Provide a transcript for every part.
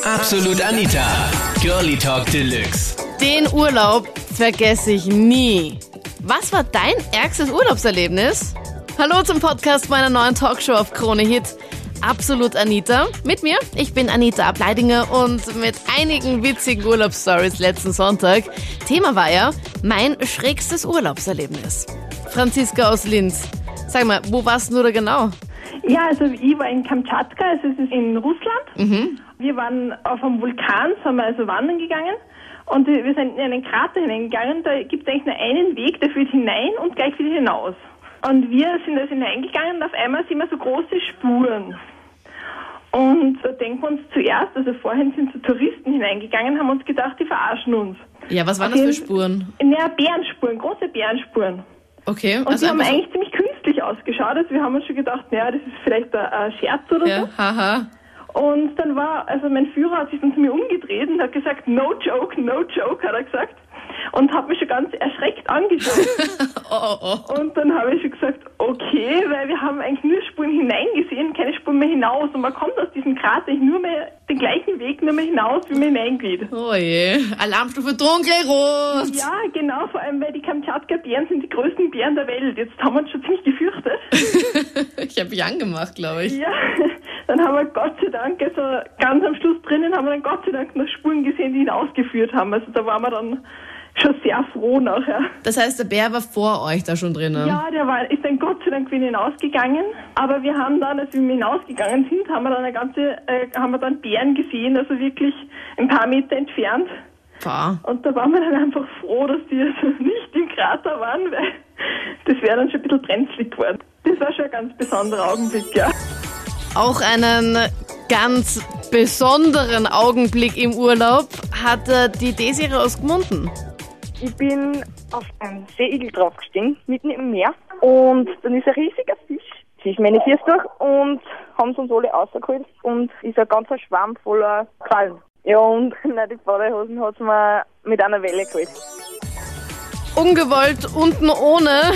Absolut Anita. Girlie Talk Deluxe. Den Urlaub vergesse ich nie. Was war dein ärgstes Urlaubserlebnis? Hallo zum Podcast meiner neuen Talkshow auf Krone Hit. Absolut Anita. Mit mir, ich bin Anita Ableidinger und mit einigen witzigen Urlaubsstories letzten Sonntag. Thema war ja mein schrägstes Urlaubserlebnis. Franziska aus Linz. Sag mal, wo warst du da genau? Ja, also ich war in Kamtschatka, also es ist in Russland. Wir waren auf einem Vulkan, sind wir also wandern gegangen und wir sind in einen Krater hineingegangen. Da gibt es eigentlich nur einen Weg, der führt hinein und gleich wieder hinaus. Und wir sind also hineingegangen und auf einmal sehen wir so große Spuren. Und da denken wir uns zuerst, also vorhin sind so Touristen hineingegangen, haben uns gedacht, die verarschen uns. Ja, was waren Auf das für Spuren? Naja, Bärenspuren, große Bärenspuren. Okay, Und also die haben einfach so, eigentlich ziemlich künstlich ausgeschaut. Also wir haben uns schon gedacht, naja, das ist vielleicht ein, Scherz oder ja, haha. Und dann war, also mein Führer hat sich dann zu mir umgedreht und hat gesagt, no joke, no joke, hat er gesagt. Und hat mich schon ganz erschreckt angeschaut. Oh, oh, oh. und dann habe ich schon gesagt, okay, weil wir haben eigentlich nur Spuren hineingesehen, keine Spuren mehr hinaus. Und man kommt aus diesem Krater eigentlich nur mehr den gleichen Weg, nur mehr hinaus, wie man hineingeht. Oh je. Alarmstufe dunkelrot. Ja, genau, vor allem, weil die Kamtschatka-Bären sind die größten Bären der Welt. Jetzt haben wir uns schon ziemlich gefürchtet. Ich habe mich angemacht, glaube ich. Ja, dann haben wir Gott sei Dank, also ganz am Schluss drinnen haben wir dann Gott sei Dank noch Spuren gesehen, die ihn ausgeführt haben. Also da waren wir dann schon sehr froh nachher. Das heißt, der Bär war vor euch da schon drinnen. Ja, der war, ist dann Gott sei Dank wieder hinausgegangen. Aber wir haben dann, als wir hinausgegangen sind, haben wir dann eine ganze, äh, haben wir dann Bären gesehen, also wirklich ein paar Meter entfernt. Pah. Und da waren wir dann einfach froh, dass die also nicht im Krater waren, weil das wäre dann schon ein bisschen brenzlig geworden. Das war schon ein ganz besonderer Augenblick, ja. Auch einen ganz besonderen Augenblick im Urlaub hatte die Desiree aus Gmunden. Ich bin auf einen Seeigel draufgestiegen, mitten im Meer. Und dann ist ein riesiger Fisch zwischen meine Füße durch und haben sie uns alle rausgeholt und ist ein ganzer Schwamm voller Quallen. Ja, und nein, die Badehosen hat mir mit einer Welle geholt. Ungewollt unten ohne.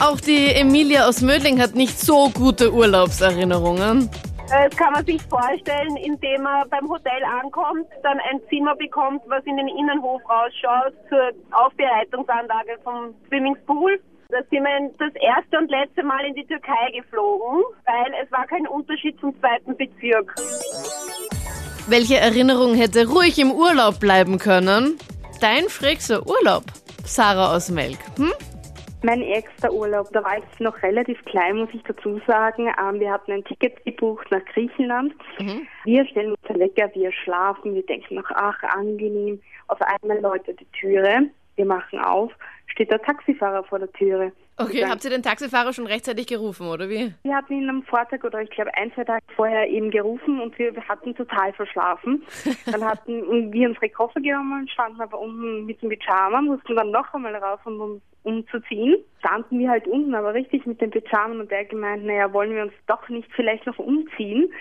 Auch die Emilia aus Mödling hat nicht so gute Urlaubserinnerungen. Das kann man sich vorstellen, indem man beim Hotel ankommt, dann ein Zimmer bekommt, was in den Innenhof rausschaut, zur Aufbereitungsanlage vom Swimmingpool. Da sind wir das erste und letzte Mal in die Türkei geflogen, weil es war kein Unterschied zum zweiten Bezirk. Welche Erinnerung hätte ruhig im Urlaub bleiben können? Dein schrägster Urlaub, Sarah aus Melk. Hm? Mein ärgster Urlaub, da war ich noch relativ klein, muss ich dazu sagen. Ähm, wir hatten ein Ticket gebucht nach Griechenland. Wir stellen uns ein Wecker, wir schlafen, wir denken noch, ach, angenehm. Auf einmal läutet die Türe, wir machen auf, steht der Taxifahrer vor der Türe. Okay, habt ihr den Taxifahrer schon rechtzeitig gerufen, oder wie? wir hatten ihn am Vortag oder ich glaube ein, zwei Tage vorher eben gerufen und wir, wir hatten total verschlafen. Dann hatten wir unsere Koffer genommen, standen aber unten mit dem Pyjama, mussten dann noch einmal rauf, um uns umzuziehen. Standen wir halt unten, aber richtig mit den Pyjamas und der gemeint, naja, wollen wir uns doch nicht vielleicht noch umziehen.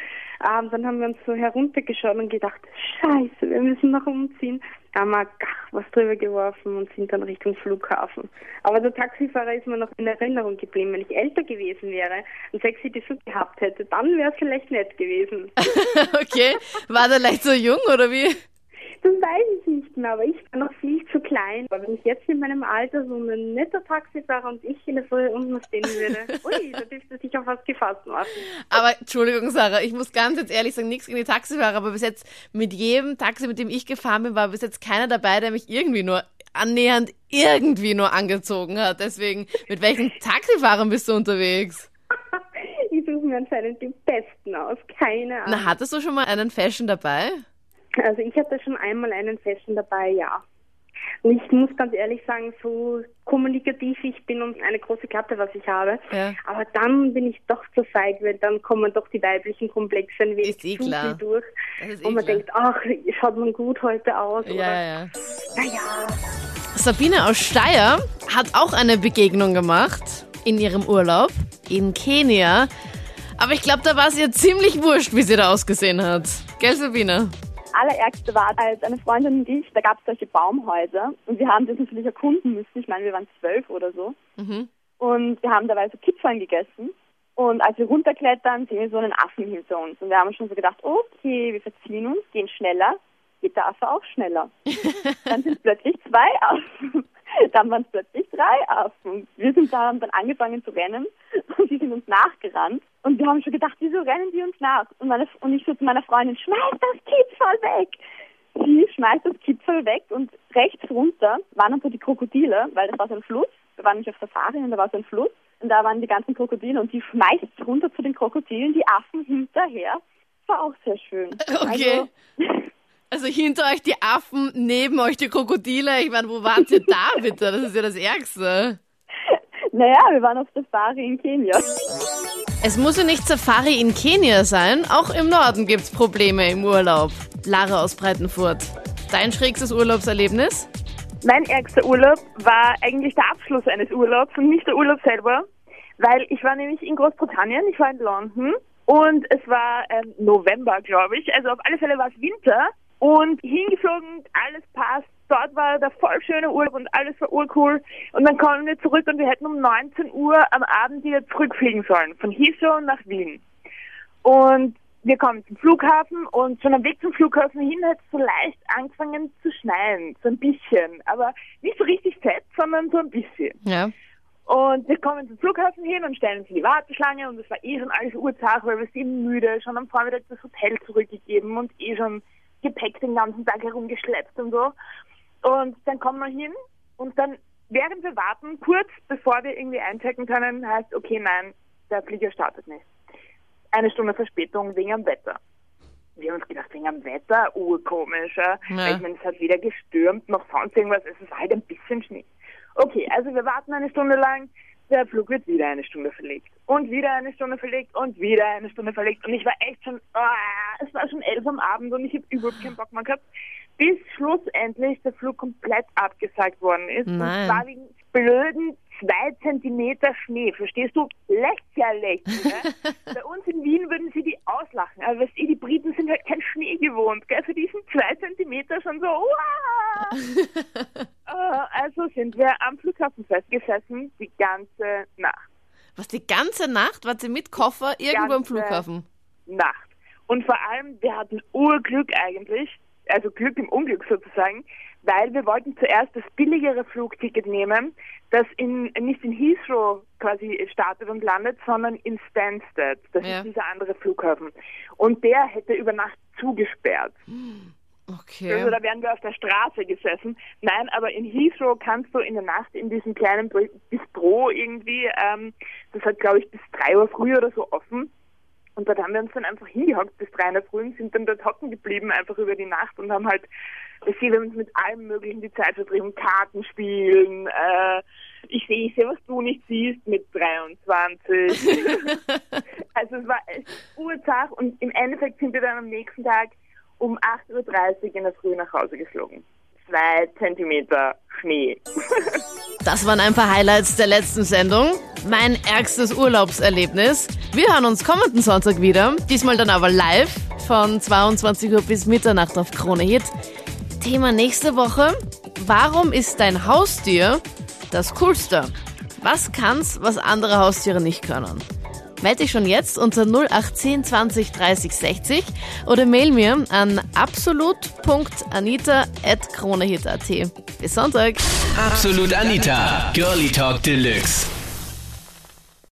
Ähm, dann haben wir uns so heruntergeschaut und gedacht, scheiße, wir müssen noch umziehen. Haben wir was drüber geworfen und sind dann Richtung Flughafen. Aber der Taxifahrer ist mir noch in Erinnerung geblieben. Wenn ich älter gewesen wäre und sexy Besuch gehabt hätte, dann wäre es vielleicht nett gewesen. okay, war der leicht so jung, oder wie? Das weiß ich nicht mehr, aber ich war noch viel zu klein. Aber wenn ich jetzt in meinem Alter so ein netter Taxifahrer und ich in der Früh unten stehen würde, ui, da dürfte sich auf was gefasst machen. Aber Entschuldigung, Sarah, ich muss ganz jetzt ehrlich sagen, nichts gegen die Taxifahrer, aber bis jetzt mit jedem Taxi, mit dem ich gefahren bin, war bis jetzt keiner dabei, der mich irgendwie nur annähernd irgendwie nur angezogen hat. Deswegen, mit welchen Taxifahrern bist du unterwegs? Ich suche mir anscheinend die Besten aus, keine Ahnung. Na, hattest du schon mal einen Fashion dabei? Also ich hatte schon einmal einen Fashion dabei, ja. Und ich muss ganz ehrlich sagen, so kommunikativ ich bin und eine große Klappe, was ich habe. Ja. Aber dann bin ich doch zu feig, weil dann kommen doch die weiblichen Komplexe ein wenig Ist eh zu klar. viel durch. Eh und man klar. denkt, ach, schaut man gut heute aus. Ja, oder, ja. Naja, Sabine aus Steyr hat auch eine Begegnung gemacht in ihrem Urlaub in Kenia. Aber ich glaube, da war es ihr ziemlich wurscht, wie sie da ausgesehen hat. Gell, Sabine? Allerärgste war, als eine Freundin und ich, da gab es solche Baumhäuser und wir haben das natürlich erkunden müssen. Ich meine, wir waren zwölf oder so. Mhm. Und wir haben dabei so Kipferl gegessen. Und als wir runterklettern, sehen wir so einen Affen hinter uns. Und wir haben schon so gedacht, okay, wir verziehen uns, gehen schneller. Geht der Affe auch schneller. dann sind plötzlich zwei Affen. Dann waren es plötzlich drei Affen. Wir sind da, haben dann angefangen zu rennen und die sind uns nachgerannt. Und wir haben schon gedacht, wieso rennen die uns nach? Und, meine, und ich so zu meiner Freundin, schmeiß das Kitzvoll weg! Sie schmeißt das Kitzvoll weg und rechts runter waren dann so die Krokodile, weil das war so ein Fluss. Wir waren nicht auf Safari und da war so ein Fluss. Und da waren die ganzen Krokodile und die schmeißt runter zu den Krokodilen, die Affen hinterher. Das war auch sehr schön. Okay. Also, also hinter euch die Affen, neben euch die Krokodile. Ich meine, wo wart ihr da bitte? Das ist ja das Ärgste. Naja, wir waren auf Safari in Kenia. Es muss ja nicht Safari in Kenia sein. Auch im Norden gibt es Probleme im Urlaub. Lara aus Breitenfurt. Dein schrägstes Urlaubserlebnis? Mein ärgster Urlaub war eigentlich der Abschluss eines Urlaubs und nicht der Urlaub selber, weil ich war nämlich in Großbritannien, ich war in London und es war ähm, November, glaube ich. Also auf alle Fälle war es Winter und hingeflogen, alles passt. Dort war der voll schöne Urlaub und alles war urcool. Und dann kommen wir zurück und wir hätten um 19 Uhr am Abend wieder zurückfliegen sollen, von Heathrow nach Wien. Und wir kommen zum Flughafen und schon am Weg zum Flughafen hin hat es so leicht angefangen zu schneien, so ein bisschen, aber nicht so richtig fett, sondern so ein bisschen. Ja. Und wir kommen zum Flughafen hin und stellen uns in die Warteschlange und es war eh schon alles Uhrzeit, weil wir sind müde, schon am Vormittag das Hotel zurückgegeben und eh schon Gepäck den ganzen Tag herumgeschleppt und so. Und dann kommen wir hin und dann, während wir warten, kurz bevor wir irgendwie einchecken können, heißt, okay, nein, der Flieger startet nicht eine Stunde Verspätung wegen dem Wetter. Wir haben uns gedacht, wegen dem Wetter, urkomisch. Ja. Ich meine, es hat weder gestürmt noch sonst irgendwas, es war halt ein bisschen Schnee. Okay, also wir warten eine Stunde lang, der Flug wird wieder eine Stunde verlegt. Und wieder eine Stunde verlegt und wieder eine Stunde verlegt. Und ich war echt schon, oh, es war schon elf am Abend und ich habe überhaupt keinen Bock mehr gehabt. Bis schlussendlich der Flug komplett abgesagt worden ist. Nein. Und zwar wegen blöden zwei Zentimeter Schnee. Verstehst du? Lächerlich. Ne? Bei uns in Wien würden sie die auslachen. Aber weißt du, die Briten sind halt kein Schnee gewohnt. Gell? Für diesen zwei Zentimeter schon so, uh, Also sind wir am Flughafen festgesessen, die ganze Nacht. Was, die ganze Nacht? Wart ihr mit Koffer irgendwo am Flughafen? Nacht. Und vor allem, wir hatten Urglück eigentlich, also Glück im Unglück sozusagen, weil wir wollten zuerst das billigere Flugticket nehmen, das in, nicht in Heathrow quasi startet und landet, sondern in Stansted. Das Ja. ist dieser andere Flughafen. Und der hätte über Nacht zugesperrt. Okay. Also da wären wir auf der Straße gesessen. Nein, aber in Heathrow kannst du in der Nacht in diesem kleinen Bistro irgendwie, ähm, das hat glaube ich bis drei Uhr früh oder so offen. Und dort haben wir uns dann einfach hingehockt bis drei der Früh und sind dann dort hocken geblieben, einfach über die Nacht und haben halt, wir haben uns mit allem möglichen die Zeit vertrieben, Karten spielen, äh, ich sehe, ich sehe, was du nicht siehst mit 23. also es war echt Urzach und im Endeffekt sind wir dann am nächsten Tag um 8.30 Uhr in der Früh nach Hause geflogen. Zwei Zentimeter Schnee. Das waren ein paar Highlights der letzten Sendung. Mein ärgstes Urlaubserlebnis. Wir hören uns kommenden Sonntag wieder. Diesmal dann aber live von 22 Uhr bis Mitternacht auf Krone Hit. Thema nächste Woche. Warum ist dein Haustier das Coolste? Was kann's, was andere Haustiere nicht können? Melde dich schon jetzt unter 0810 20 30 60 oder mail mir an absolut.anita.kronehit.at. Bis Sonntag. Absolut Anita, Girlie Talk Deluxe.